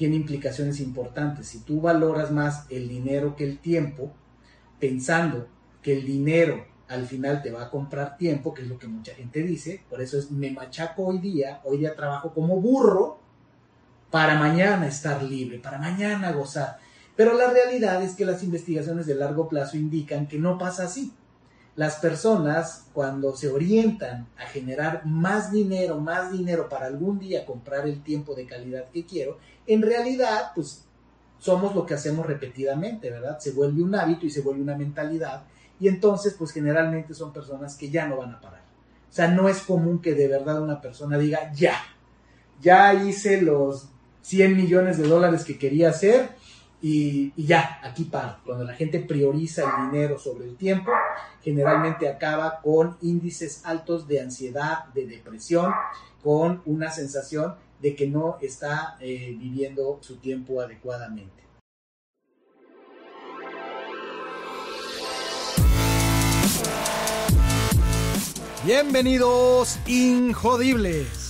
tiene implicaciones importantes. Si tú valoras más el dinero que el tiempo, pensando que el dinero al final te va a comprar tiempo, que es lo que mucha gente dice, por eso es me machaco hoy día, hoy día trabajo como burro para mañana estar libre, para mañana gozar. Pero la realidad es que las investigaciones de largo plazo indican que no pasa así. Las personas cuando se orientan a generar más dinero, más dinero para algún día comprar el tiempo de calidad que quiero, en realidad pues somos lo que hacemos repetidamente, ¿verdad? Se vuelve un hábito y se vuelve una mentalidad y entonces pues generalmente son personas que ya no van a parar. O sea, no es común que de verdad una persona diga, ya, ya hice los 100 millones de dólares que quería hacer y, ya, aquí paro. Cuando la gente prioriza el dinero sobre el tiempo, generalmente acaba con índices altos de ansiedad, de depresión, con una sensación de que no está eh, viviendo su tiempo adecuadamente. Bienvenidos, Injodibles.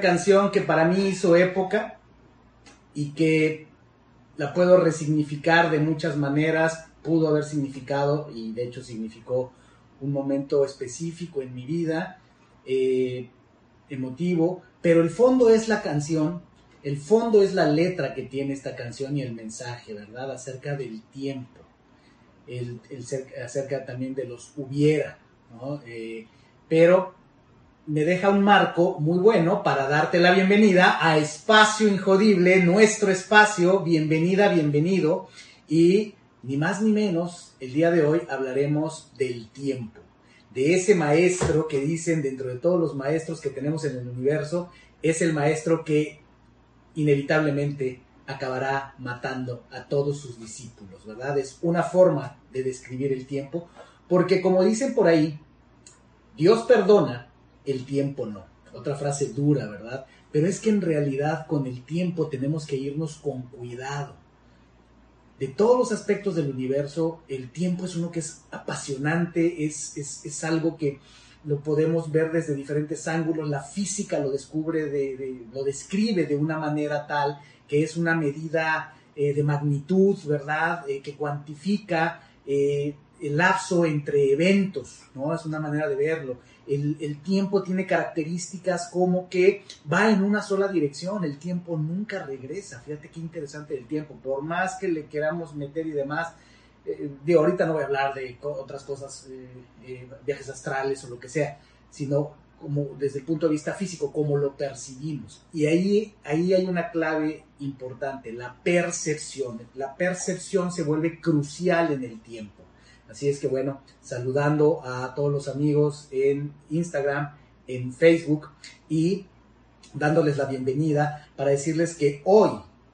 Canción que para mí hizo época y que la puedo resignificar de muchas maneras, pudo haber significado y de hecho significó un momento específico en mi vida, eh, emotivo, pero el fondo es la canción, el fondo es la letra que tiene esta canción y el mensaje, ¿verdad? Acerca del tiempo, el, acerca también de los hubiera, ¿no? Eh, pero me deja un marco muy bueno para darte la bienvenida a Espacio Injodible, nuestro espacio. Bienvenida, bienvenido. Y ni más ni menos, el día de hoy hablaremos del tiempo, de ese maestro que dicen dentro de todos los maestros que tenemos en el universo, es el maestro que inevitablemente acabará matando a todos sus discípulos, ¿verdad? Es una forma de describir el tiempo, porque como dicen por ahí, Dios perdona el tiempo no. Otra frase dura, ¿verdad? Pero es que en realidad con el tiempo tenemos que irnos con cuidado. De todos los aspectos del universo, el tiempo es uno que es apasionante, es, es, algo que lo podemos ver desde diferentes ángulos. La física lo descubre, de, lo describe de una manera tal que es una medida eh, de magnitud, ¿verdad? Eh, que cuantifica eh, el lapso entre eventos, ¿no? Es una manera de verlo el, tiempo tiene características como que va en una sola dirección, el tiempo nunca regresa. Fíjate qué interesante el tiempo, por más que le queramos meter y demás. Eh, de ahorita no voy a hablar de otras cosas, eh, eh, viajes astrales o lo que sea, sino como desde el punto de vista físico, como lo percibimos. Y ahí, ahí hay una clave importante, la percepción. La percepción se vuelve crucial en el tiempo. Así es que bueno, saludando a todos los amigos en Instagram, en Facebook y dándoles la bienvenida para decirles que hoy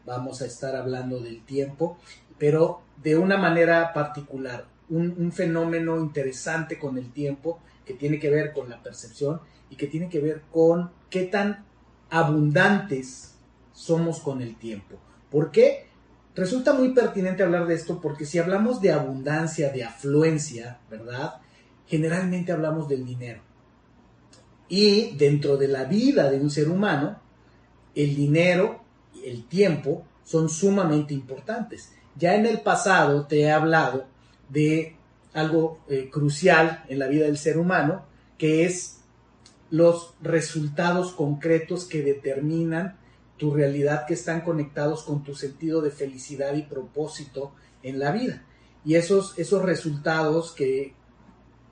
vamos a estar hablando del tiempo, pero de una manera particular, un, fenómeno interesante con el tiempo que tiene que ver con la percepción y que tiene que ver con qué tan abundantes somos con el tiempo. ¿Por qué? Resulta muy pertinente hablar de esto porque si hablamos de abundancia, de afluencia, ¿verdad? Generalmente hablamos del dinero. Y dentro de la vida de un ser humano, el dinero, y el tiempo son sumamente importantes. Ya en el pasado te he hablado de algo eh, crucial en la vida del ser humano, que es los resultados concretos que determinan tu realidad, que están conectados con tu sentido de felicidad y propósito en la vida. Y esos, esos resultados que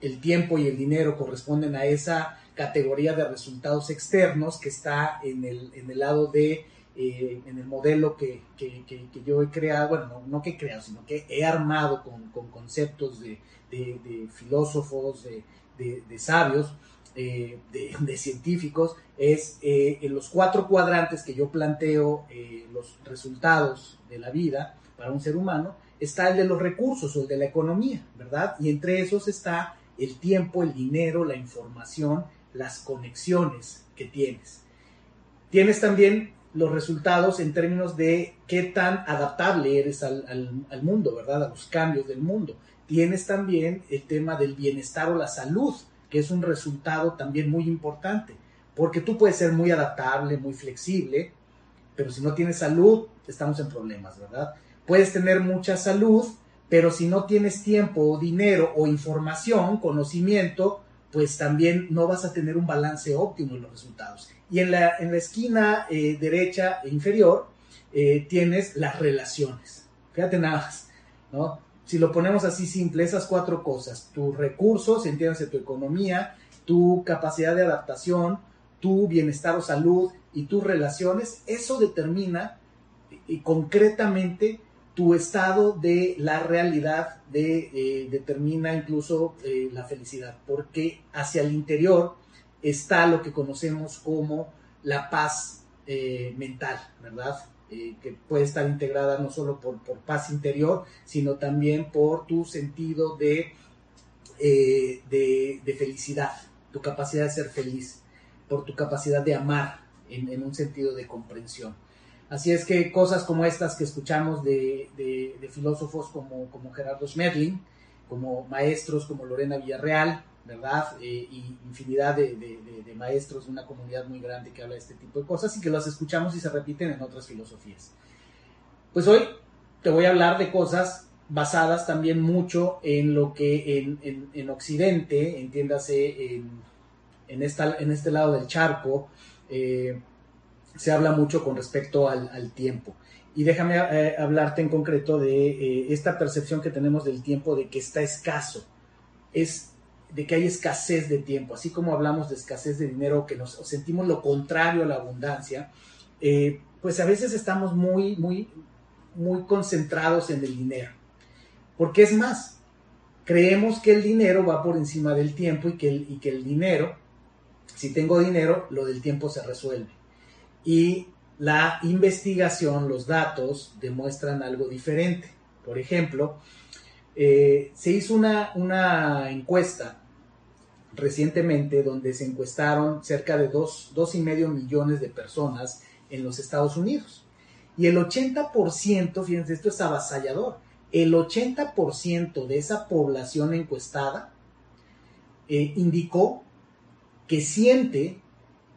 el tiempo y el dinero corresponden a esa categoría de resultados externos que está en el, en el lado de, eh, en el modelo que, que, que, yo he creado, bueno, no, que he creado, sino que he armado con, con conceptos de, de, filósofos, de, sabios, eh, de, científicos, es eh, en los cuatro cuadrantes que yo planteo los resultados de la vida para un ser humano, está el de los recursos o el de la economía, ¿verdad? Y entre esos está el tiempo, el dinero, la información, las conexiones que tienes. Tienes también los resultados en términos de qué tan adaptable eres al, mundo, ¿verdad? A los cambios del mundo. Tienes también el tema del bienestar o la salud, que es un resultado también muy importante, porque tú puedes ser muy adaptable, muy flexible, pero si no tienes salud, estamos en problemas, ¿verdad? Puedes tener mucha salud, pero si no tienes tiempo o dinero o información, conocimiento, pues también no vas a tener un balance óptimo en los resultados. Y en la, en la esquina eh, derecha e inferior eh, tienes las relaciones. Fíjate nada más, ¿no? Si lo ponemos así simple, esas cuatro cosas, tus recursos, entiéndase tu economía, tu capacidad de adaptación, tu bienestar o salud y tus relaciones, eso determina y concretamente tu estado de la realidad de, eh, determina incluso eh, la felicidad, porque hacia el interior está lo que conocemos como la paz eh, mental, ¿verdad? Que puede estar integrada no solo por, paz interior, sino también por tu sentido de, de, felicidad, tu capacidad de ser feliz, por tu capacidad de amar en un sentido de comprensión. Así es que cosas como estas que escuchamos de, filósofos como, como, Gerardo Schmedling, como maestros como Lorena Villarreal, ¿verdad? Eh, y infinidad de, maestros de una comunidad muy grande que habla de este tipo de cosas y que las escuchamos y se repiten en otras filosofías. Pues hoy te voy a hablar de cosas basadas también mucho en lo que en, en, Occidente, entiéndase en, esta, en este lado del charco, eh, se habla mucho con respecto al, tiempo. Y déjame eh, hablarte en concreto de esta percepción que tenemos del tiempo de que está escaso, es de que hay escasez de tiempo, así como hablamos de escasez de dinero, que nos sentimos lo contrario a la abundancia, eh, pues a veces estamos muy, muy, muy concentrados en el dinero. Porque es más, creemos que el dinero va por encima del tiempo y que y que el dinero, si tengo dinero, lo del tiempo se resuelve y la investigación, los datos demuestran algo diferente. Por ejemplo, eh, se hizo una, una, encuesta recientemente donde se encuestaron cerca de dos, dos y medio millones de personas en los Estados Unidos. Y el 80%, fíjense, esto es avasallador, el 80% de esa población encuestada eh, indicó que siente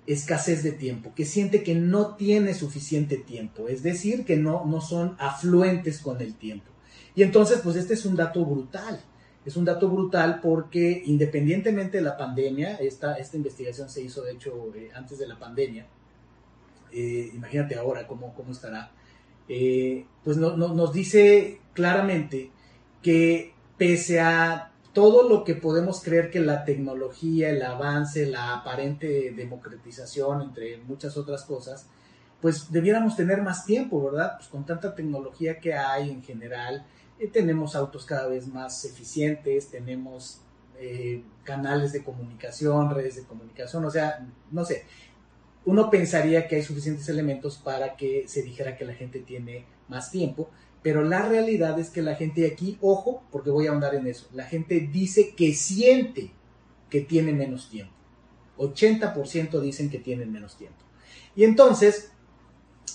escasez de tiempo, que siente que no tiene suficiente tiempo, es decir, que no, no son afluentes con el tiempo. Y entonces, pues este es un dato brutal. Es un dato brutal porque independientemente de la pandemia, esta, esta investigación se hizo de hecho eh, antes de la pandemia, eh, imagínate ahora cómo, cómo estará, eh, pues nos dice claramente que pese a todo lo que podemos creer que la tecnología, el avance, la aparente democratización, entre muchas otras cosas, pues debiéramos tener más tiempo, ¿verdad? Pues con tanta tecnología que hay en general, eh, tenemos autos cada vez más eficientes, tenemos eh, canales de comunicación, redes de comunicación, o sea, no sé, uno pensaría que hay suficientes elementos para que se dijera que la gente tiene más tiempo, pero la realidad es que la gente aquí, ojo, porque voy a ahondar en eso, la gente dice que siente que tiene menos tiempo. 80% dicen que tienen menos tiempo. Y entonces,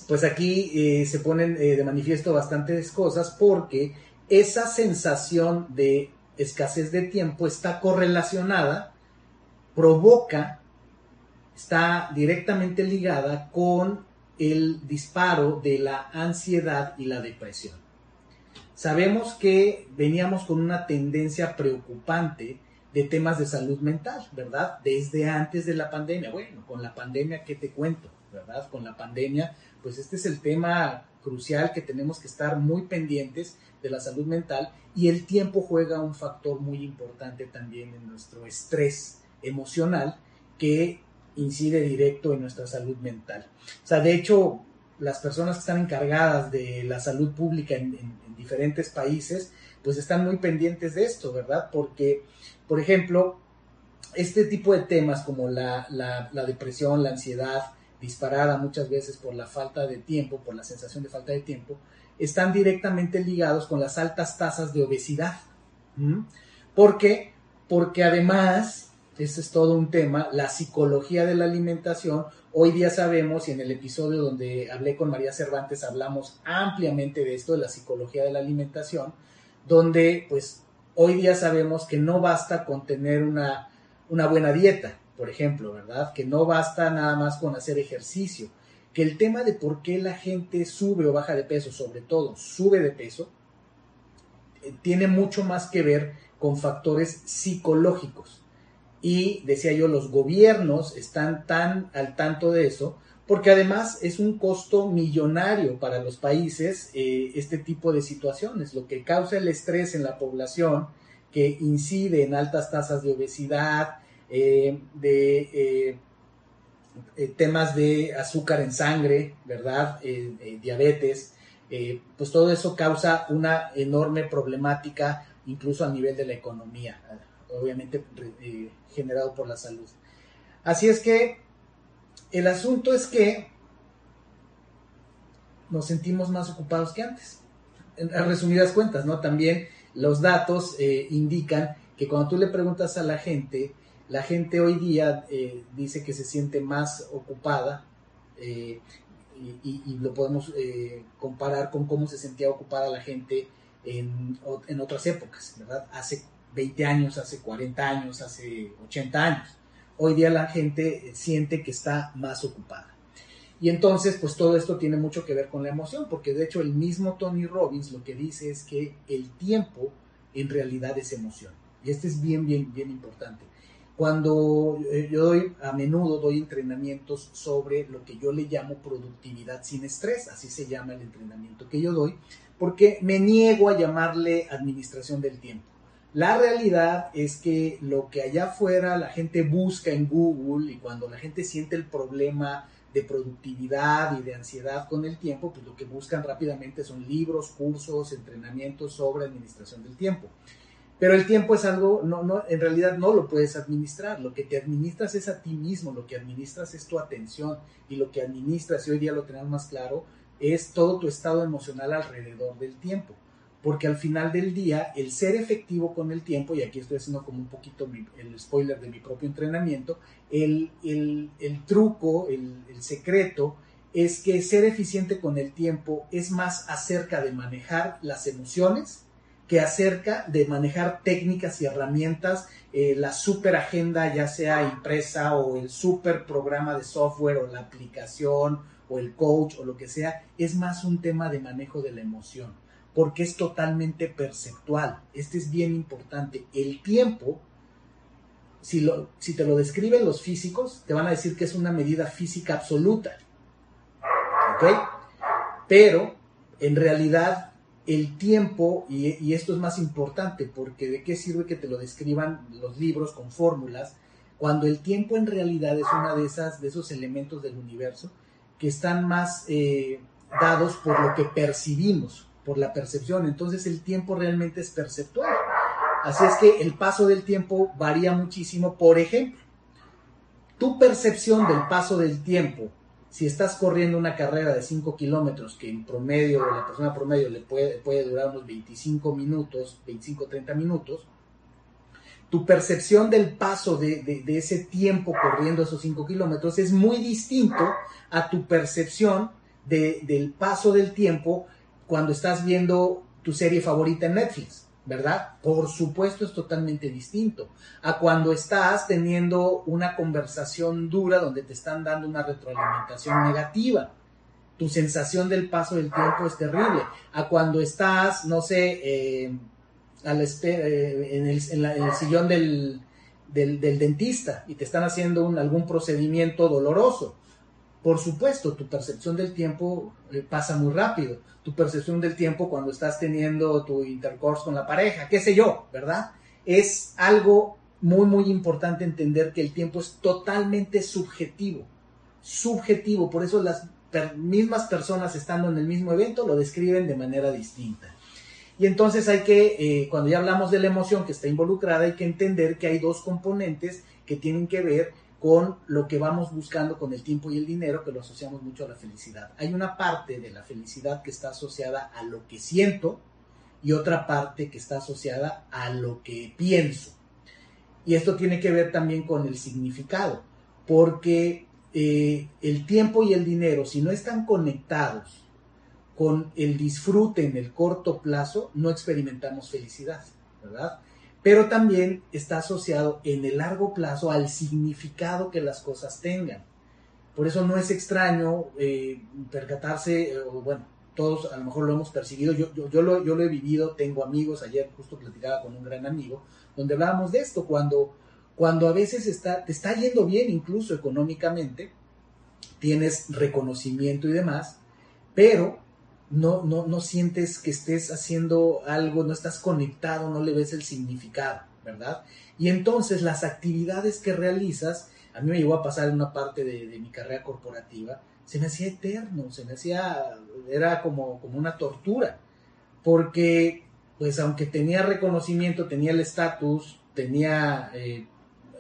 pues aquí eh, se ponen de manifiesto bastantes cosas porque esa sensación de escasez de tiempo está correlacionada, provoca, está directamente ligada con el disparo de la ansiedad y la depresión. Sabemos que veníamos con una tendencia preocupante de temas de salud mental, ¿verdad? Desde antes de la pandemia. Bueno, con la pandemia, ¿qué te cuento? ¿Verdad? Con la pandemia, pues este es el tema crucial que tenemos que estar muy pendientes de la salud mental y el tiempo juega un factor muy importante también en nuestro estrés emocional que incide directo en nuestra salud mental. O sea, de hecho, las personas que están encargadas de la salud pública en, diferentes países, pues están muy pendientes de esto, ¿verdad? Porque, por ejemplo, este tipo de temas como la, la depresión, la ansiedad, disparada muchas veces por la falta de tiempo, por la sensación de falta de tiempo, están directamente ligados con las altas tasas de obesidad. ¿Por qué? Porque además, ese es todo un tema, la psicología de la alimentación, hoy día sabemos, y en el episodio donde hablé con María Cervantes hablamos ampliamente de esto, de la psicología de la alimentación, donde pues hoy día sabemos que no basta con tener una, una buena dieta, por ejemplo, ¿verdad? Que no basta nada más con hacer ejercicio, que el tema de por qué la gente sube o baja de peso, sobre todo sube de peso, eh, tiene mucho más que ver con factores psicológicos. Y decía yo, los gobiernos están tan al tanto de eso, porque además es un costo millonario para los países eh, este tipo de situaciones, lo que causa el estrés en la población, que incide en altas tasas de obesidad, eh, de eh, eh, temas de azúcar en sangre, ¿verdad? diabetes, pues todo eso causa una enorme problemática incluso a nivel de la economía, obviamente generado por la salud. Así es que el asunto es que nos sentimos más ocupados que antes. En, resumidas cuentas, ¿no? También los datos indican que cuando tú le preguntas a la gente la gente hoy día eh, dice que se siente más ocupada eh, y, lo podemos eh, comparar con cómo se sentía ocupada la gente en, en, otras épocas, ¿verdad? Hace 20 años, hace 40 años, hace 80 años. Hoy día la gente siente que está más ocupada. Y entonces, pues todo esto tiene mucho que ver con la emoción, porque de hecho el mismo Tony Robbins lo que dice es que el tiempo en realidad es emoción. Y esto es bien, bien, bien importante. Cuando eh, yo doy, a menudo doy entrenamientos sobre lo que yo le llamo productividad sin estrés, así se llama el entrenamiento que yo doy, porque me niego a llamarle administración del tiempo. La realidad es que lo que allá afuera la gente busca en Google y cuando la gente siente el problema de productividad y de ansiedad con el tiempo, pues lo que buscan rápidamente son libros, cursos, entrenamientos sobre administración del tiempo. Pero el tiempo es algo, no, no, en realidad no lo puedes administrar. Lo que te administras es a ti mismo, lo que administras es tu atención y lo que administras, y hoy día lo tenemos más claro, es todo tu estado emocional alrededor del tiempo. Porque al final del día, el ser efectivo con el tiempo, y aquí estoy haciendo como un poquito el spoiler de mi propio entrenamiento, el, el, el truco, el, el secreto, es que ser eficiente con el tiempo es más acerca de manejar las emociones, que acerca de manejar técnicas y herramientas, eh, la super agenda, ya sea impresa o el super programa de software o la aplicación o el coach o lo que sea, es más un tema de manejo de la emoción, porque es totalmente perceptual. Este es bien importante. El tiempo, si, lo, si te lo describen los físicos, te van a decir que es una medida física absoluta. ¿Ok? Pero en realidad el tiempo, y, esto es más importante, porque de qué sirve que te lo describan los libros con fórmulas, cuando el tiempo en realidad es una de de esos elementos del universo que están más eh, dados por lo que percibimos, por la percepción. Entonces el tiempo realmente es perceptual. Así es que el paso del tiempo varía muchísimo. Por ejemplo, tu percepción del paso del tiempo si estás corriendo una carrera de 5 kilómetros, que en promedio, la persona promedio le puede, puede durar unos 25 minutos, 25, 30 minutos, tu percepción del paso de, ese tiempo corriendo esos 5 kilómetros es muy distinto a tu percepción del paso del tiempo cuando estás viendo tu serie favorita en Netflix. ¿Verdad? Por supuesto es totalmente distinto a cuando estás teniendo una conversación dura donde te están dando una retroalimentación negativa. Tu sensación del paso del tiempo es terrible. A cuando estás, no sé, eh, eh, en, el, sillón del, dentista y te están haciendo algún procedimiento doloroso. Por supuesto, tu percepción del tiempo eh, pasa muy rápido. Tu percepción del tiempo cuando estás teniendo tu intercourse con la pareja, qué sé yo, ¿verdad? Es algo muy, muy importante entender que el tiempo es totalmente subjetivo. Subjetivo. Por eso las mismas personas estando en el mismo evento lo describen de manera distinta. Y entonces hay que, eh, cuando ya hablamos de la emoción que está involucrada, hay que entender que hay dos componentes que tienen que ver con lo que vamos buscando con el tiempo y el dinero, que lo asociamos mucho a la felicidad. Hay una parte de la felicidad que está asociada a lo que siento y otra parte que está asociada a lo que pienso. Y esto tiene que ver también con el significado, porque eh, el tiempo y el dinero, si no están conectados con el disfrute en el corto plazo, no experimentamos felicidad, ¿verdad? Pero también está asociado en el largo plazo al significado que las cosas tengan. Por eso no es extraño eh, percatarse, o bueno, todos a lo mejor lo hemos percibido, yo, yo, lo, yo lo he vivido, tengo amigos, ayer justo platicaba con un gran amigo, donde hablábamos de esto, cuando cuando a veces está, te está yendo bien incluso económicamente, tienes reconocimiento y demás, pero no, no, no sientes que estés haciendo algo, no estás conectado, no le ves el significado, ¿verdad? Y entonces las actividades que realizas, a mí me llegó a pasar en una parte de, mi carrera corporativa, se me hacía eterno, se me hacía, era como, como una tortura, porque pues aunque tenía reconocimiento, tenía el estatus, tenía eh,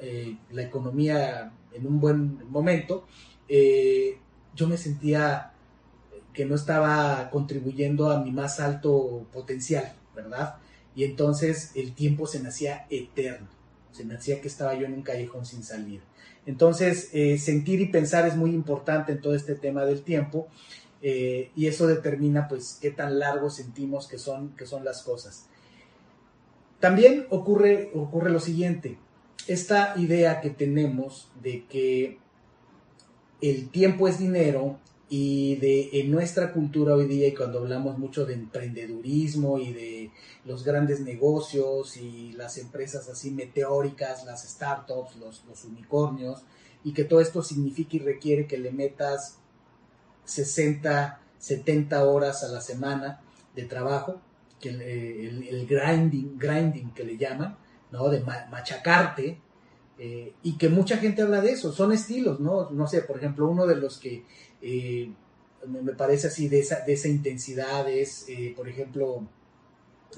eh, la economía en un buen momento, eh, yo me sentía que no estaba contribuyendo a mi más alto potencial, ¿verdad? Y entonces el tiempo se me hacía eterno, se me hacía que estaba yo en un callejón sin salir. Entonces, eh, sentir y pensar es muy importante en todo este tema del tiempo y eso determina pues qué tan largo sentimos que son, que son las cosas. También ocurre, ocurre lo siguiente, esta idea que tenemos de que el tiempo es dinero y de en nuestra cultura hoy día y cuando hablamos mucho de emprendedurismo y de los grandes negocios y las empresas así meteóricas, las startups, los, los unicornios y que todo esto significa y requiere que le metas 60, 70 horas a la semana de trabajo, que el, el grinding, grinding que le llaman, ¿no? De machacarte, eh, y que mucha gente habla de eso, son estilos, ¿no? No sé, por ejemplo, uno de los que eh, me parece así de esa, de esa intensidad es, eh, por ejemplo,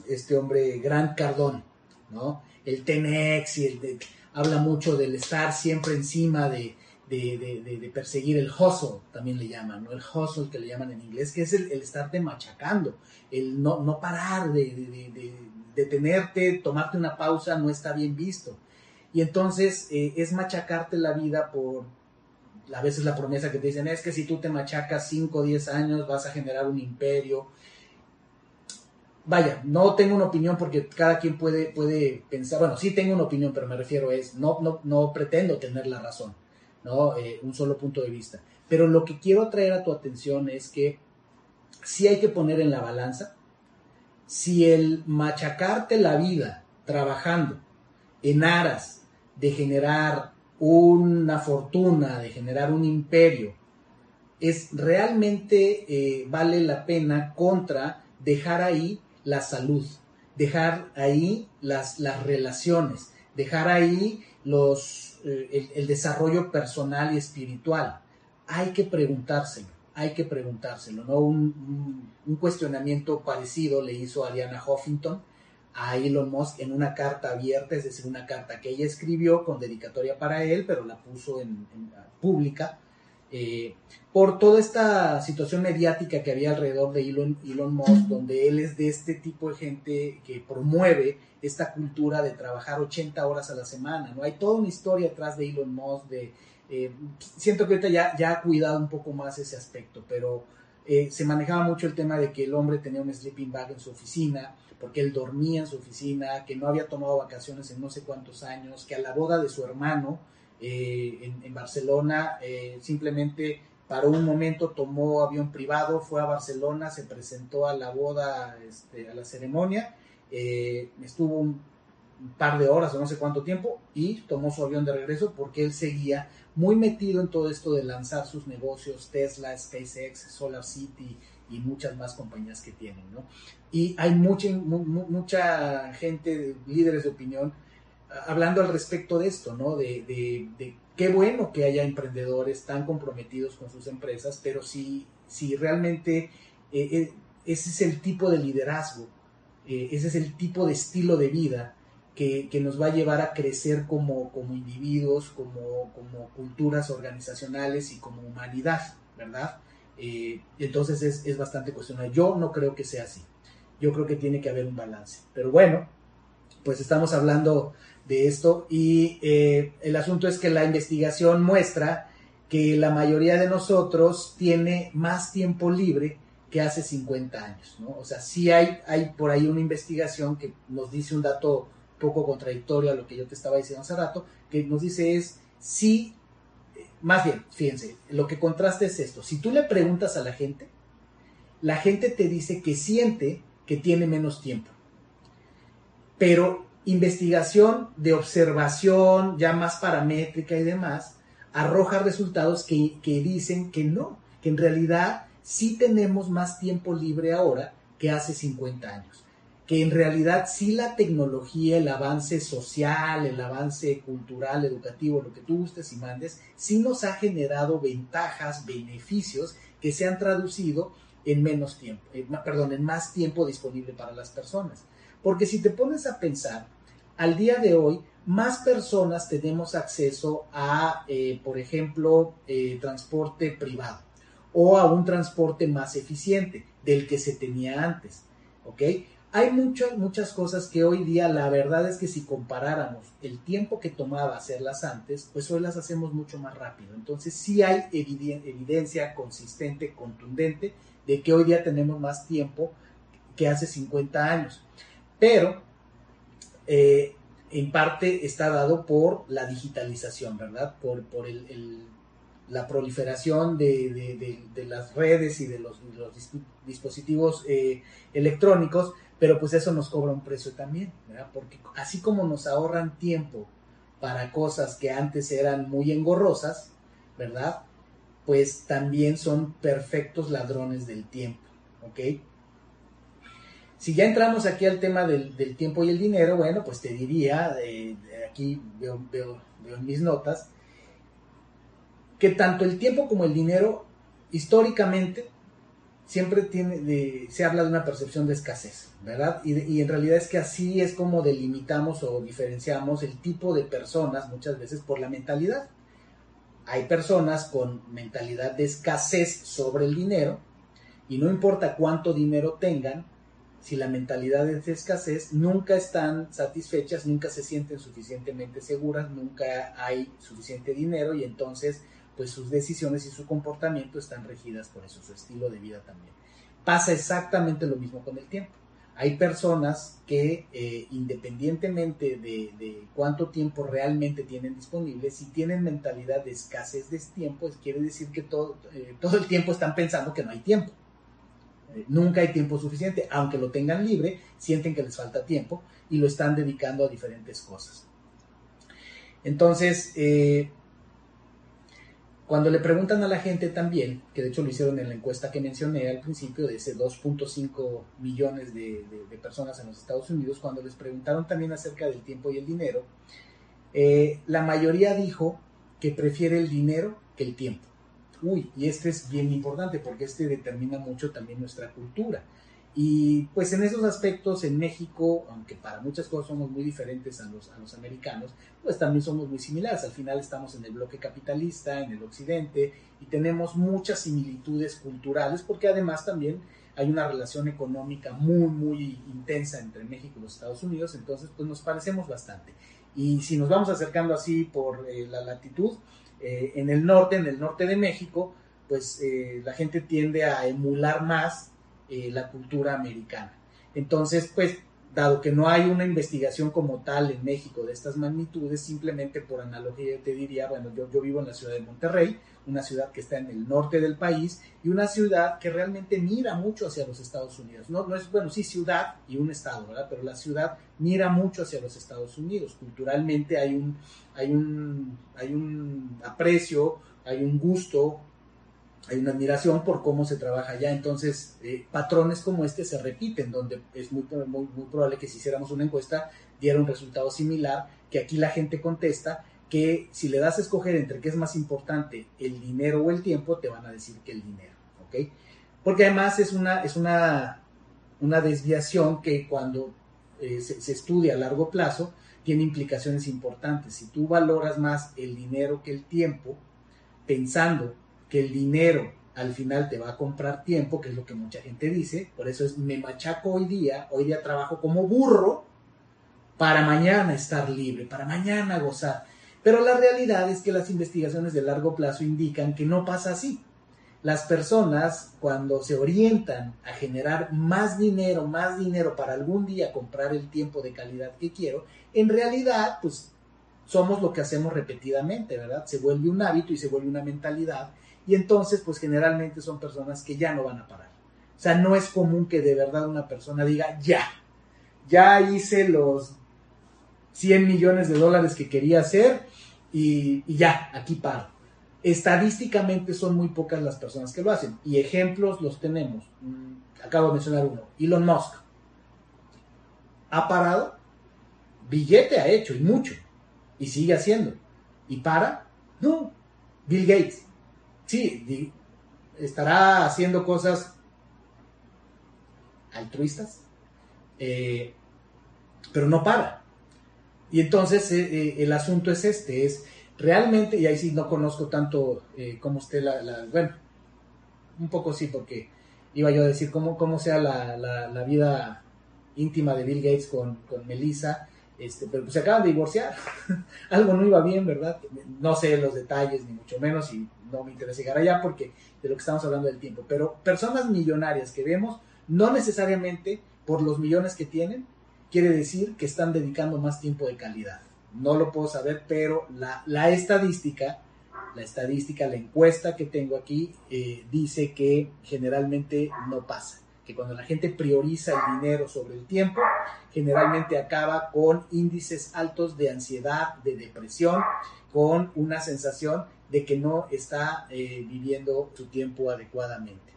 este hombre Grant Cardón, ¿no? El Tenex y el habla mucho del estar siempre encima de, de, perseguir el hustle, también le llaman, ¿no? El hustle que le llaman en inglés, que es el, el estarte machacando, el no, no parar de, detenerte, tomarte una pausa, no está bien visto. Y entonces eh, es machacarte la vida por a veces la promesa que te dicen es que si tú te machacas 5 o 10 años vas a generar un imperio. Vaya, no tengo una opinión porque cada quien puede, puede pensar, bueno, sí tengo una opinión, pero me refiero es, no, no, no pretendo tener la razón, ¿no? Eh, un solo punto de vista. Pero lo que quiero traer a tu atención es que sí hay que poner en la balanza si el machacarte la vida trabajando en aras de generar una fortuna, de generar un imperio, es realmente eh, vale la pena contra dejar ahí la salud, dejar ahí las, las relaciones, dejar ahí los, eh, el, desarrollo personal y espiritual. Hay que preguntárselo, hay que preguntárselo, ¿no? Un, un, cuestionamiento parecido le hizo a Diana Huffington a Elon Musk en una carta abierta, es decir, una carta que ella escribió con dedicatoria para él, pero la puso en, pública, eh, por toda esta situación mediática que había alrededor de Elon, Elon Musk, donde él es de este tipo de gente que promueve esta cultura de trabajar 80 horas a la semana, ¿no? Hay toda una historia atrás de Elon Musk, de, eh, siento que ahorita ya, ya ha cuidado un poco más ese aspecto, pero eh, se manejaba mucho el tema de que el hombre tenía un sleeping bag en su oficina, porque él dormía en su oficina, que no había tomado vacaciones en no sé cuántos años, que a la boda de su hermano eh, en, Barcelona eh, simplemente paró un momento, tomó avión privado, fue a Barcelona, se presentó a la boda, este, a la ceremonia, eh, estuvo un par de horas o no sé cuánto tiempo y tomó su avión de regreso porque él seguía muy metido en todo esto de lanzar sus negocios, Tesla, SpaceX, Solar City y muchas más compañías que tienen, ¿no? Y hay mucha, mucha gente, líderes de opinión, hablando al respecto de esto, ¿no? De, de, qué bueno que haya emprendedores tan comprometidos con sus empresas, pero si, si realmente eh, eh, ese es el tipo de liderazgo, eh, ese es el tipo de estilo de vida que, nos va a llevar a crecer como, como individuos, como, como, culturas organizacionales y como humanidad, ¿verdad? entonces es, es bastante cuestionable. Yo no creo que sea así. Yo creo que tiene que haber un balance. Pero bueno, pues estamos hablando de esto y eh, el asunto es que la investigación muestra que la mayoría de nosotros tiene más tiempo libre que hace 50 años, ¿no? O sea, sí hay, hay por ahí una investigación que nos dice un dato poco contradictorio a lo que yo te estaba diciendo hace rato, que nos dice es, sí, más bien, fíjense, lo que contrasta es esto, si tú le preguntas a la gente, la gente te dice que siente que tiene menos tiempo, pero investigación de observación ya más paramétrica y demás, arroja resultados que, dicen que no, que en realidad sí tenemos más tiempo libre ahora que hace 50 años, que en realidad sí la tecnología, el avance social, el avance cultural, educativo, lo que tú gustes y mandes, sí nos ha generado ventajas, beneficios que se han traducido en menos tiempo, perdón, en más tiempo disponible para las personas. Porque si te pones a pensar, al día de hoy, más personas tenemos acceso a, eh, por ejemplo, eh, transporte privado o a un transporte más eficiente del que se tenía antes. ¿Ok? Hay muchas, muchas cosas que hoy día la verdad es que si comparáramos el tiempo que tomaba hacerlas antes, pues hoy las hacemos mucho más rápido. Entonces sí hay evidencia consistente, contundente, de que hoy día tenemos más tiempo que hace 50 años. Pero eh, en parte está dado por la digitalización, ¿verdad? Por, por el, la proliferación de, las redes y de los, dispositivos eh, electrónicos, pero pues eso nos cobra un precio también, ¿verdad? Porque así como nos ahorran tiempo para cosas que antes eran muy engorrosas, ¿verdad? Pues también son perfectos ladrones del tiempo, ¿ok? Si ya entramos aquí al tema del, tiempo y el dinero, bueno, pues te diría, aquí veo, mis notas, que tanto el tiempo como el dinero, históricamente, siempre tiene, se habla de una percepción de escasez, ¿verdad? Y, en realidad es que así es como delimitamos o diferenciamos el tipo de personas muchas veces por la mentalidad. Hay personas con mentalidad de escasez sobre el dinero y no importa cuánto dinero tengan, si la mentalidad es de escasez, nunca están satisfechas, nunca se sienten suficientemente seguras, nunca hay suficiente dinero y entonces pues sus decisiones y su comportamiento están regidas por eso, su estilo de vida también. Pasa exactamente lo mismo con el tiempo. Hay personas que eh, independientemente de, cuánto tiempo realmente tienen disponible, si tienen mentalidad de escasez de tiempo, quiere decir que todo, eh, todo el tiempo están pensando que no hay tiempo nunca hay tiempo suficiente, aunque lo tengan libre, sienten que les falta tiempo y lo están dedicando a diferentes cosas. Entonces, eh, cuando le preguntan a la gente también, que de hecho lo hicieron en la encuesta que mencioné al principio, de ese 2.5 millones de, personas en los Estados Unidos, cuando les preguntaron también acerca del tiempo y el dinero, eh, la mayoría dijo que prefiere el dinero que el tiempo uy, y este es bien importante porque este determina mucho también nuestra cultura. Y pues en esos aspectos en México, aunque para muchas cosas somos muy diferentes a los, a los americanos, pues también somos muy similares. Al final estamos en el bloque capitalista, en el occidente, y tenemos muchas similitudes culturales porque además también hay una relación económica muy, muy intensa entre México y los Estados Unidos, entonces pues nos parecemos bastante. Y si nos vamos acercando así por eh, la latitud, eh, en el norte, en el norte de México, pues eh, la gente tiende a emular más eh, la cultura americana. Entonces, pues dado que no hay una investigación como tal en México de estas magnitudes, simplemente por analogía te diría, bueno, yo, yo vivo en la ciudad de Monterrey, una ciudad que está en el norte del país y una ciudad que realmente mira mucho hacia los Estados Unidos. No, no es, bueno, sí, ciudad y un estado, ¿verdad? Pero la ciudad mira mucho hacia los Estados Unidos. Culturalmente hay un, hay un, hay un aprecio, hay un gusto hay una admiración por cómo se trabaja allá. Entonces, eh, patrones como este se repiten, donde es muy, muy, probable que si hiciéramos una encuesta diera un resultado similar, que aquí la gente contesta que si le das a escoger entre qué es más importante, el dinero o el tiempo, te van a decir que el dinero. Porque además es una, es una, una desviación que cuando eh, se, se estudia a largo plazo, tiene implicaciones importantes. Si tú valoras más el dinero que el tiempo, pensando que el dinero al final te va a comprar tiempo, que es lo que mucha gente dice, por eso es me machaco hoy día, hoy día trabajo como burro para mañana estar libre, para mañana gozar. Pero la realidad es que las investigaciones de largo plazo indican que no pasa así. Las personas cuando se orientan a generar más dinero, más dinero para algún día comprar el tiempo de calidad que quiero, en realidad pues somos lo que hacemos repetidamente, ¿verdad? Se vuelve un hábito y se vuelve una mentalidad y entonces pues generalmente son personas que ya no van a parar. O sea, no es común que de verdad una persona diga, ya, ya hice los 100 millones de dólares que quería hacer y, ya, aquí paro. Estadísticamente son muy pocas las personas que lo hacen y ejemplos los tenemos. Mm, acabo de mencionar uno, Elon Musk. Ha parado, billete ha hecho y mucho y sigue haciendo. ¿Y para? No. Bill Gates sí, estará haciendo cosas altruistas, eh, pero no para. Y entonces eh, eh, el asunto es este, es realmente, y ahí sí no conozco tanto cómo usted la, bueno, un poco sí, porque iba yo a decir cómo, cómo sea la, vida íntima de Bill Gates con, con Melissa, este, pero pues se acaban de divorciar, algo no iba bien, ¿verdad? No sé los detalles, ni mucho menos, y no me interesa llegar allá porque de lo que estamos hablando del tiempo, pero personas millonarias que vemos, no necesariamente por los millones que tienen, quiere decir que están dedicando más tiempo de calidad. No lo puedo saber, pero la, estadística, la estadística, la encuesta que tengo aquí, eh, dice que generalmente no pasa que cuando la gente prioriza el dinero sobre el tiempo, generalmente acaba con índices altos de ansiedad, de depresión, con una sensación de que no está eh, viviendo su tiempo adecuadamente.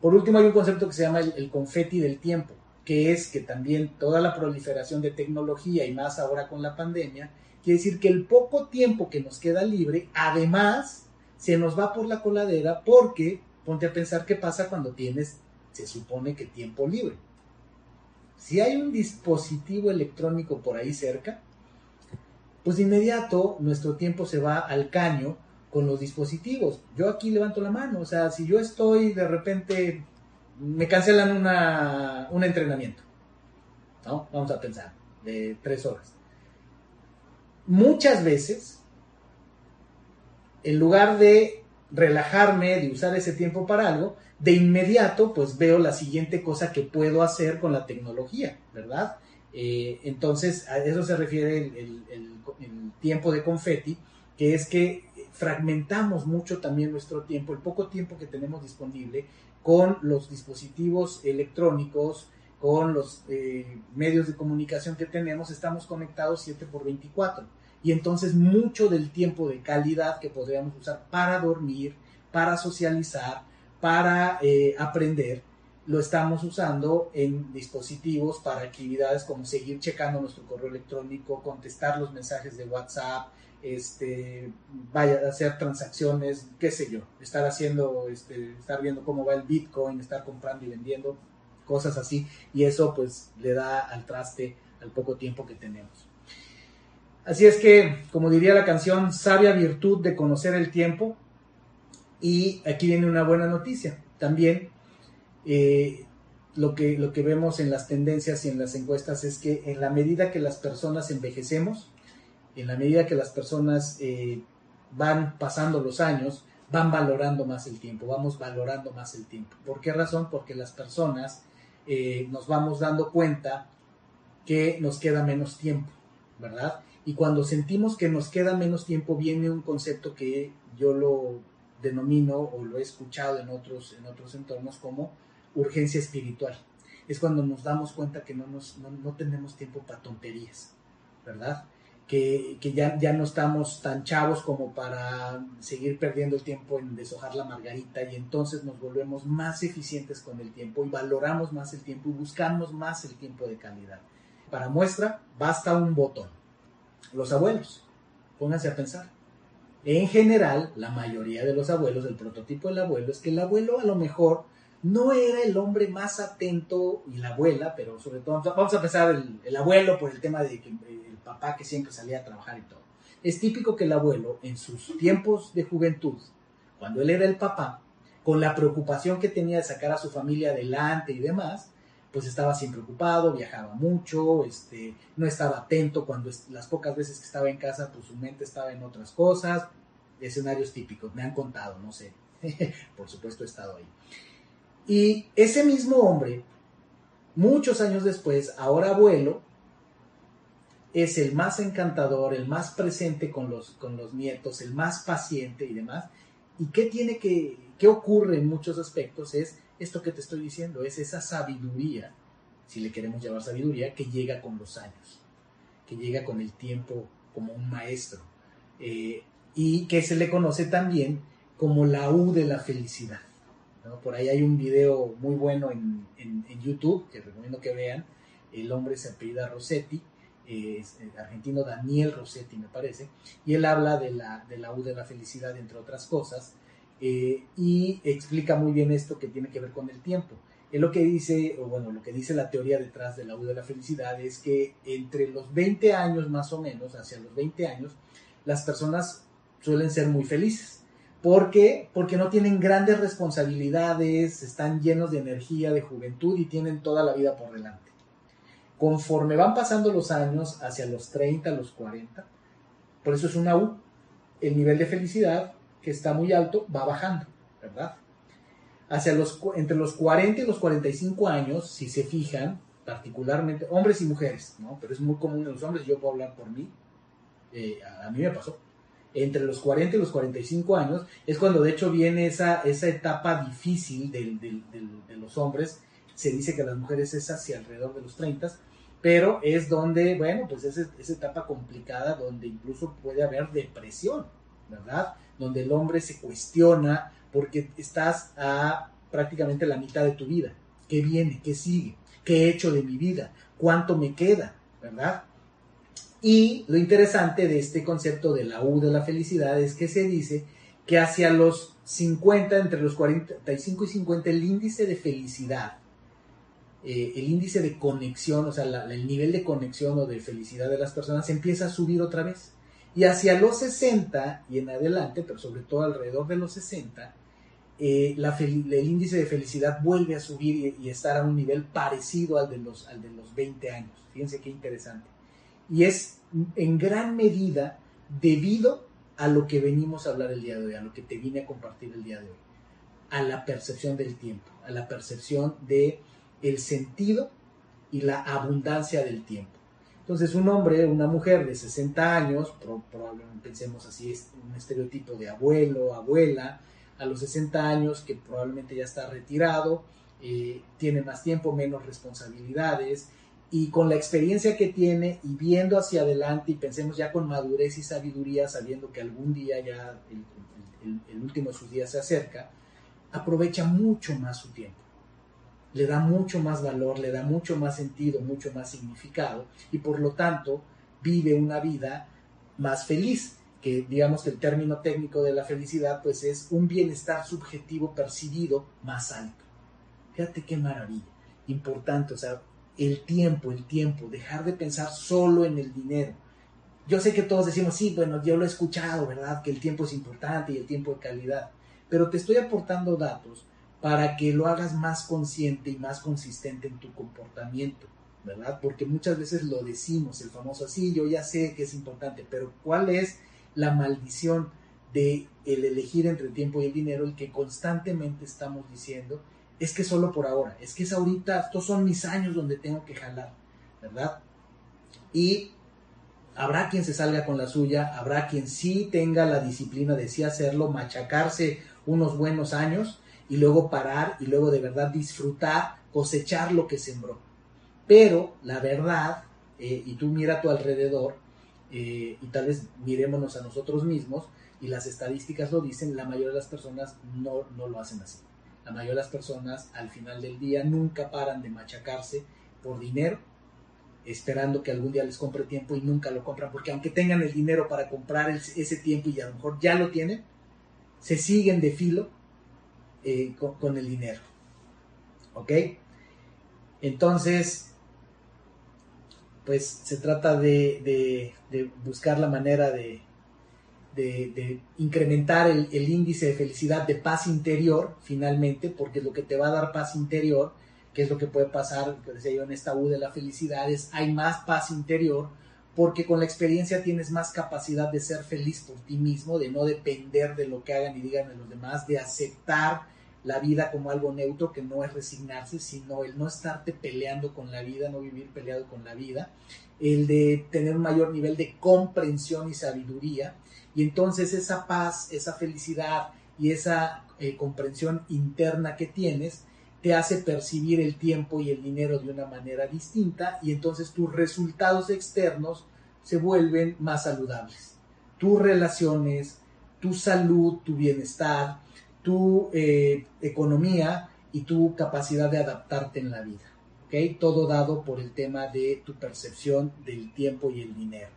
Por último, hay un concepto que se llama el, el confeti del tiempo, que es que también toda la proliferación de tecnología y más ahora con la pandemia, quiere decir que el poco tiempo que nos queda libre, además, se nos va por la coladera porque ponte a pensar qué pasa cuando tienes, se supone que tiempo libre. Si hay un dispositivo electrónico por ahí cerca, pues de inmediato nuestro tiempo se va al caño con los dispositivos. Yo aquí levanto la mano, o sea, si yo estoy de repente, me cancelan una, un entrenamiento, ¿no? Vamos a pensar, de tres horas. Muchas veces, en lugar de relajarme, de usar ese tiempo para algo, de inmediato pues veo la siguiente cosa que puedo hacer con la tecnología, ¿verdad? Eh, entonces, a eso se refiere el, el tiempo de confeti, que es que fragmentamos mucho también nuestro tiempo, el poco tiempo que tenemos disponible con los dispositivos electrónicos, con los eh, medios de comunicación que tenemos, estamos conectados 7 por 24. Y entonces mucho del tiempo de calidad que podríamos usar para dormir, para socializar, para eh, aprender, lo estamos usando en dispositivos para actividades como seguir checando nuestro correo electrónico, contestar los mensajes de WhatsApp, este, vaya a hacer transacciones, qué sé yo, estar haciendo, este, estar viendo cómo va el Bitcoin, estar comprando y vendiendo, cosas así, y eso pues le da al traste al poco tiempo que tenemos. Así es que, como diría la canción, sabia virtud de conocer el tiempo, y aquí viene una buena noticia, también eh, lo, que, lo que vemos en las tendencias y en las encuestas es que en la medida que las personas envejecemos, en la medida que las personas eh, van pasando los años, van valorando más el tiempo, vamos valorando más el tiempo. ¿Por qué razón? Porque las personas eh, nos vamos dando cuenta que nos queda menos tiempo, ¿verdad? Y cuando sentimos que nos queda menos tiempo viene un concepto que yo lo denomino o lo he escuchado en otros, en otros entornos como urgencia espiritual. Es cuando nos damos cuenta que no, nos, no, tenemos tiempo para tonterías, ¿verdad? Que, que, ya, ya no estamos tan chavos como para seguir perdiendo el tiempo en deshojar la margarita y entonces nos volvemos más eficientes con el tiempo y valoramos más el tiempo y buscamos más el tiempo de calidad. Para muestra, basta un botón. Los abuelos, pónganse a pensar. En general, la mayoría de los abuelos, el prototipo del abuelo es que el abuelo a lo mejor no era el hombre más atento y la abuela, pero sobre todo, vamos a pensar el, abuelo por el tema de que el papá que siempre salía a trabajar y todo. Es típico que el abuelo en sus tiempos de juventud, cuando él era el papá, con la preocupación que tenía de sacar a su familia adelante y demás, pues estaba siempre ocupado, viajaba mucho, este, no estaba atento cuando las pocas veces que estaba en casa, pues su mente estaba en otras cosas, escenarios típicos, me han contado, no sé, por supuesto he estado ahí. Y ese mismo hombre, muchos años después, ahora abuelo, es el más encantador, el más presente con los, con los nietos, el más paciente y demás. ¿Y qué tiene que, qué ocurre en muchos aspectos? Es esto que te estoy diciendo, es esa sabiduría, si le queremos llamar sabiduría, que llega con los años, que llega con el tiempo como un maestro, eh, y que se le conoce también como la U de la felicidad. Por ahí hay un video muy bueno en, YouTube que recomiendo que vean. El hombre se apellida Rossetti, es argentino Daniel Rossetti me parece, y él habla de la, de la U de la felicidad, entre otras cosas, eh, y explica muy bien esto que tiene que ver con el tiempo. Él lo que dice, o bueno, lo que dice la teoría detrás de la U de la felicidad es que entre los 20 años más o menos, hacia los 20 años, las personas suelen ser muy felices. ¿Por qué? Porque no tienen grandes responsabilidades, están llenos de energía, de juventud y tienen toda la vida por delante. Conforme van pasando los años, hacia los 30, los 40, por eso es una U, el nivel de felicidad que está muy alto, va bajando, ¿verdad? Hacia los, entre los 40 y los 45 años, si se fijan, particularmente hombres y mujeres, ¿no? Pero es muy común en los hombres, yo puedo hablar por mí, eh, a, mí me pasó. Entre los 40 y los 45 años es cuando de hecho viene esa, esa etapa difícil de los hombres. Se dice que las mujeres es hacia alrededor de los 30, pero es donde, bueno, pues es esa etapa complicada donde incluso puede haber depresión, ¿verdad? donde el hombre se cuestiona porque estás a prácticamente la mitad de tu vida. ¿Qué viene? ¿Qué sigue? ¿Qué he hecho de mi vida? ¿Cuánto me queda? ¿Verdad? Y lo interesante de este concepto de la U de la felicidad es que se dice que hacia los 50, entre los 45 y 50, el índice de felicidad, eh, el índice de conexión, o sea, el nivel de conexión o de felicidad de las personas empieza a subir otra vez. Y hacia los 60 y en adelante, pero sobre todo alrededor de los 60, eh, el índice de felicidad vuelve a subir y, estar a un nivel parecido al de, los, al de los 20 años. Fíjense qué interesante. Y es en gran medida debido a lo que venimos a hablar el día de hoy, a lo que te vine a compartir el día de hoy, a la percepción del tiempo, a la percepción de el sentido y la abundancia del tiempo. Entonces, un hombre, una mujer de 60 años, probablemente pensemos así, es un estereotipo de abuelo, abuela, a los 60 años, que probablemente ya está retirado, eh, tiene más tiempo, menos responsabilidades, y con la experiencia que tiene y viendo hacia adelante, y pensemos ya con madurez y sabiduría, sabiendo que algún día ya el último de sus días se acerca, aprovecha mucho más su tiempo le da mucho más valor, le da mucho más sentido, mucho más significado y por lo tanto vive una vida más feliz, que digamos que el término técnico de la felicidad pues es un bienestar subjetivo percibido más alto. Fíjate qué maravilla, importante, o sea, el tiempo, el tiempo, dejar de pensar solo en el dinero. Yo sé que todos decimos, sí, bueno, yo lo he escuchado, ¿verdad? Que el tiempo es importante y el tiempo de calidad, pero te estoy aportando datos para que lo hagas más consciente y más consistente en tu comportamiento, ¿verdad? Porque muchas veces lo decimos, el famoso, sí, yo ya sé que es importante, pero ¿cuál es la maldición de el elegir entre el tiempo y el dinero, el que constantemente estamos diciendo, es que solo por ahora, es que es ahorita, estos son mis años donde tengo que jalar, ¿verdad? y habrá quien se salga con la suya, habrá quien sí tenga la disciplina de sí hacerlo, machacarse unos buenos años y luego parar y luego de verdad disfrutar, cosechar lo que sembró. Pero la verdad, eh, y tú mira a tu alrededor, eh, y tal vez mirémonos a nosotros mismos, y las estadísticas lo dicen, la mayoría de las personas no, no lo hacen así. La mayoría de las personas al final del día nunca paran de machacarse por dinero, esperando que algún día les compre tiempo y nunca lo compran, porque aunque tengan el dinero para comprar ese tiempo y a lo mejor ya lo tienen, se siguen de filo eh, con, el dinero. ¿Ok? Entonces, pues se trata de, buscar la manera de, incrementar el, el, índice de felicidad, de paz interior, finalmente, porque lo que te va a dar paz interior, que es lo que puede pasar, que decía yo en esta U de la felicidad, es hay más paz interior, porque con la experiencia tienes más capacidad de ser feliz por ti mismo, de no depender de lo que hagan y digan de los demás, de aceptar la vida como algo neutro, que no es resignarse, sino el no estarte peleando con la vida, no vivir peleado con la vida, el de tener un mayor nivel de comprensión y sabiduría, y entonces esa paz, esa felicidad y esa eh, comprensión interna que tienes, te hace percibir el tiempo y el dinero de una manera distinta y entonces tus resultados externos se vuelven más saludables. Tus relaciones, tu salud, tu bienestar, tu eh, economía y tu capacidad de adaptarte en la vida. ¿okay? Todo dado por el tema de tu percepción del tiempo y el dinero.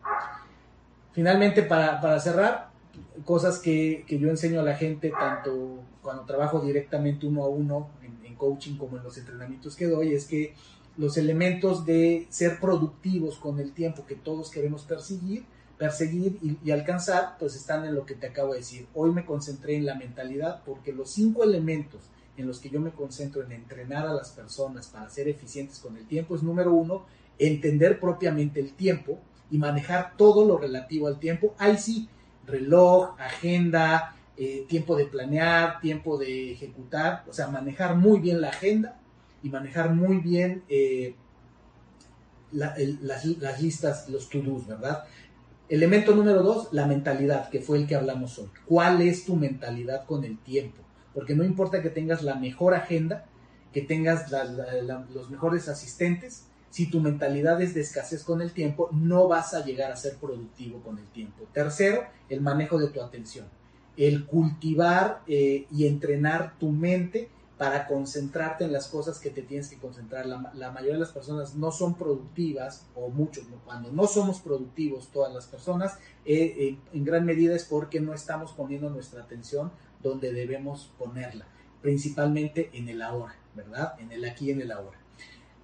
Finalmente, para, para cerrar, cosas que, que, yo enseño a la gente, tanto cuando trabajo directamente uno a uno coaching como en los entrenamientos que doy, es que los elementos de ser productivos con el tiempo que todos queremos perseguir, perseguir y, alcanzar, pues están en lo que te acabo de decir. Hoy me concentré en la mentalidad porque los cinco elementos en los que yo me concentro en entrenar a las personas para ser eficientes con el tiempo es número uno, entender propiamente el tiempo y manejar todo lo relativo al tiempo. Ahí sí, reloj, agenda, eh, tiempo de planear, tiempo de ejecutar, o sea, manejar muy bien la agenda y manejar muy bien eh, las, listas, los to-dos, ¿verdad? Elemento número dos, la mentalidad, que fue el que hablamos hoy. ¿Cuál es tu mentalidad con el tiempo? Porque no importa que tengas la mejor agenda, que tengas los mejores asistentes, si tu mentalidad es de escasez con el tiempo, no vas a llegar a ser productivo con el tiempo. Tercero, el manejo de tu atención el cultivar eh, y entrenar tu mente para concentrarte en las cosas que te tienes que concentrar. La, mayoría de las personas no son productivas, o muchos, cuando no somos productivos todas las personas, eh, eh, en gran medida es porque no estamos poniendo nuestra atención donde debemos ponerla, principalmente en el ahora, ¿verdad? En el aquí y en el ahora.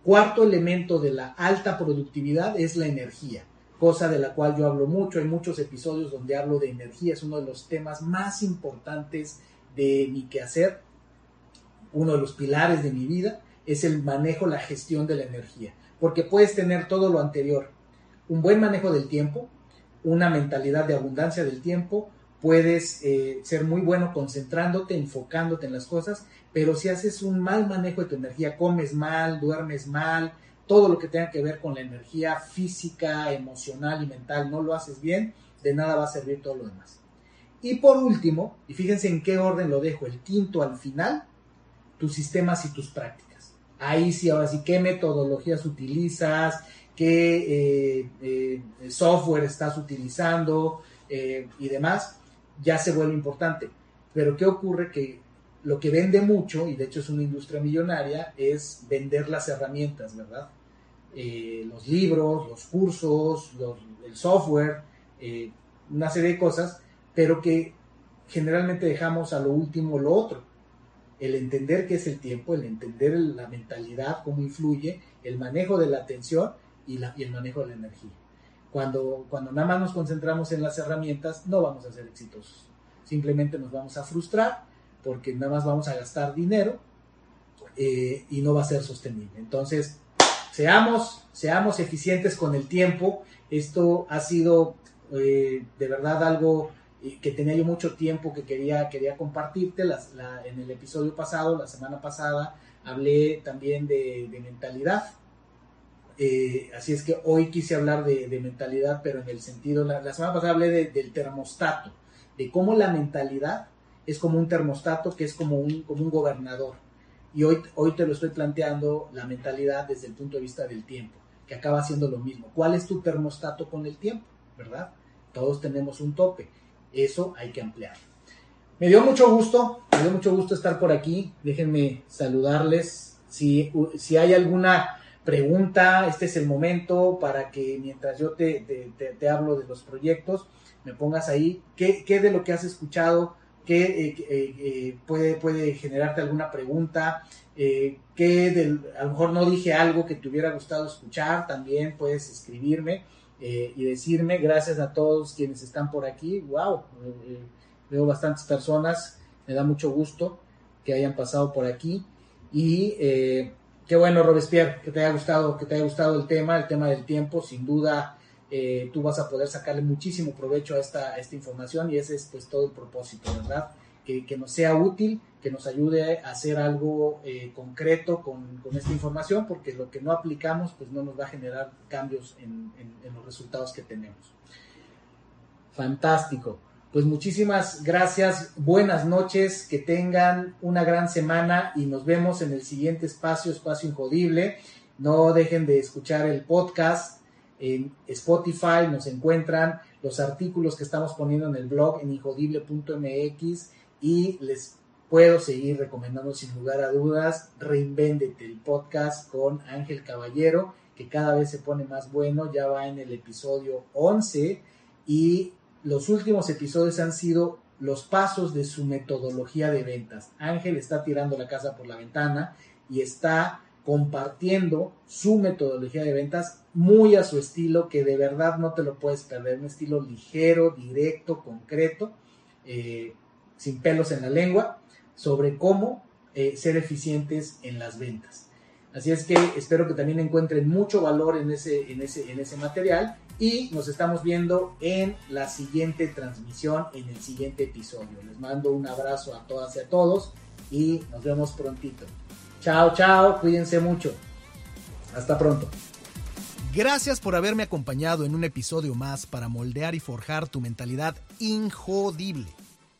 Cuarto elemento de la alta productividad es la energía cosa de la cual yo hablo mucho. Hay muchos episodios donde hablo de energía, es uno de los temas más importantes de mi quehacer, uno de los pilares de mi vida, es el manejo, la gestión de la energía, porque puedes tener todo lo anterior, un buen manejo del tiempo, una mentalidad de abundancia del tiempo, puedes eh, ser muy bueno concentrándote, enfocándote en las cosas, pero si haces un mal manejo de tu energía, comes mal, duermes mal, todo lo que tenga que ver con la energía física, emocional y mental no lo haces bien, de nada va a servir todo lo demás. Y por último, y fíjense en qué orden lo dejo, el quinto al final, tus sistemas y tus prácticas. Ahí sí, ahora sí, qué metodologías utilizas, qué eh, eh, software estás utilizando eh, y demás, ya se vuelve importante. Pero ¿qué ocurre? Que lo que vende mucho, y de hecho es una industria millonaria, es vender las herramientas, ¿verdad? Los libros, los cursos, el software, una serie de cosas, pero que generalmente dejamos a lo último lo otro. El entender qué es el tiempo, el entender la mentalidad, cómo influye, el manejo de la atención y, y el manejo de la energía. Cuando, cuando nada más nos concentramos en las herramientas, no vamos a ser exitosos. Simplemente nos vamos a frustrar porque nada más vamos a gastar dinero eh, y no va a ser sostenible. Entonces, seamos, seamos eficientes con el tiempo. Esto ha sido eh, de verdad algo que tenía yo mucho tiempo que quería, quería compartirte. en el episodio pasado, la semana pasada, hablé también de, mentalidad. Eh, así es que hoy quise hablar de, mentalidad, pero en el sentido, la, semana pasada hablé del termostato, de cómo la mentalidad es como un termostato que es como un, como un gobernador. Y hoy, hoy te lo estoy planteando la mentalidad desde el punto de vista del tiempo, que acaba siendo lo mismo. ¿Cuál es tu termostato con el tiempo? ¿Verdad? Todos tenemos un tope. Eso hay que ampliar. Me dio mucho gusto, me dio mucho gusto estar por aquí. Déjenme saludarles. Si, si hay alguna pregunta, este es el momento para que mientras yo te, te, hablo de los proyectos, me pongas ahí qué, qué de lo que has escuchado que eh, eh, eh, puede, puede generarte alguna pregunta, que a lo mejor no dije algo que te hubiera gustado escuchar, también puedes escribirme y decirme, gracias a todos quienes están por aquí, wow, veo bastantes personas, me da mucho gusto que hayan pasado por aquí. Y qué bueno Robespierre, que te haya gustado, que te haya gustado el tema, el tema del tiempo, sin duda eh, tú vas a poder sacarle muchísimo provecho a esta, esta información y ese es pues todo el propósito, ¿verdad? Que, nos sea útil, que nos ayude a hacer algo eh, concreto con, esta información, porque lo que no aplicamos pues no nos va a generar cambios en, en los resultados que tenemos. Fantástico. Pues muchísimas gracias, buenas noches, que tengan una gran semana y nos vemos en el siguiente espacio, Espacio Injodible. No dejen de escuchar el podcast en Spotify nos encuentran los artículos que estamos poniendo en el blog en injodible.mx y les puedo seguir recomendando sin lugar a dudas Reinvéndete, el podcast con Ángel Caballero, que cada vez se pone más bueno, ya va en el episodio 11 y los últimos episodios han sido los pasos de su metodología de ventas. Ángel está tirando la casa por la ventana y está compartiendo su metodología de ventas muy a su estilo, que de verdad no te lo puedes perder, un estilo ligero, directo, concreto, eh, sin pelos en la lengua, sobre cómo eh, ser eficientes en las ventas. Así es que espero que también encuentren mucho valor en ese, en ese, en ese material y nos estamos viendo en la siguiente transmisión, en el siguiente episodio. Les mando un abrazo a todas y a todos y nos vemos prontito. Chao, chao, cuídense mucho. Hasta pronto. Gracias por haberme acompañado en un episodio más para moldear y forjar tu mentalidad injodible.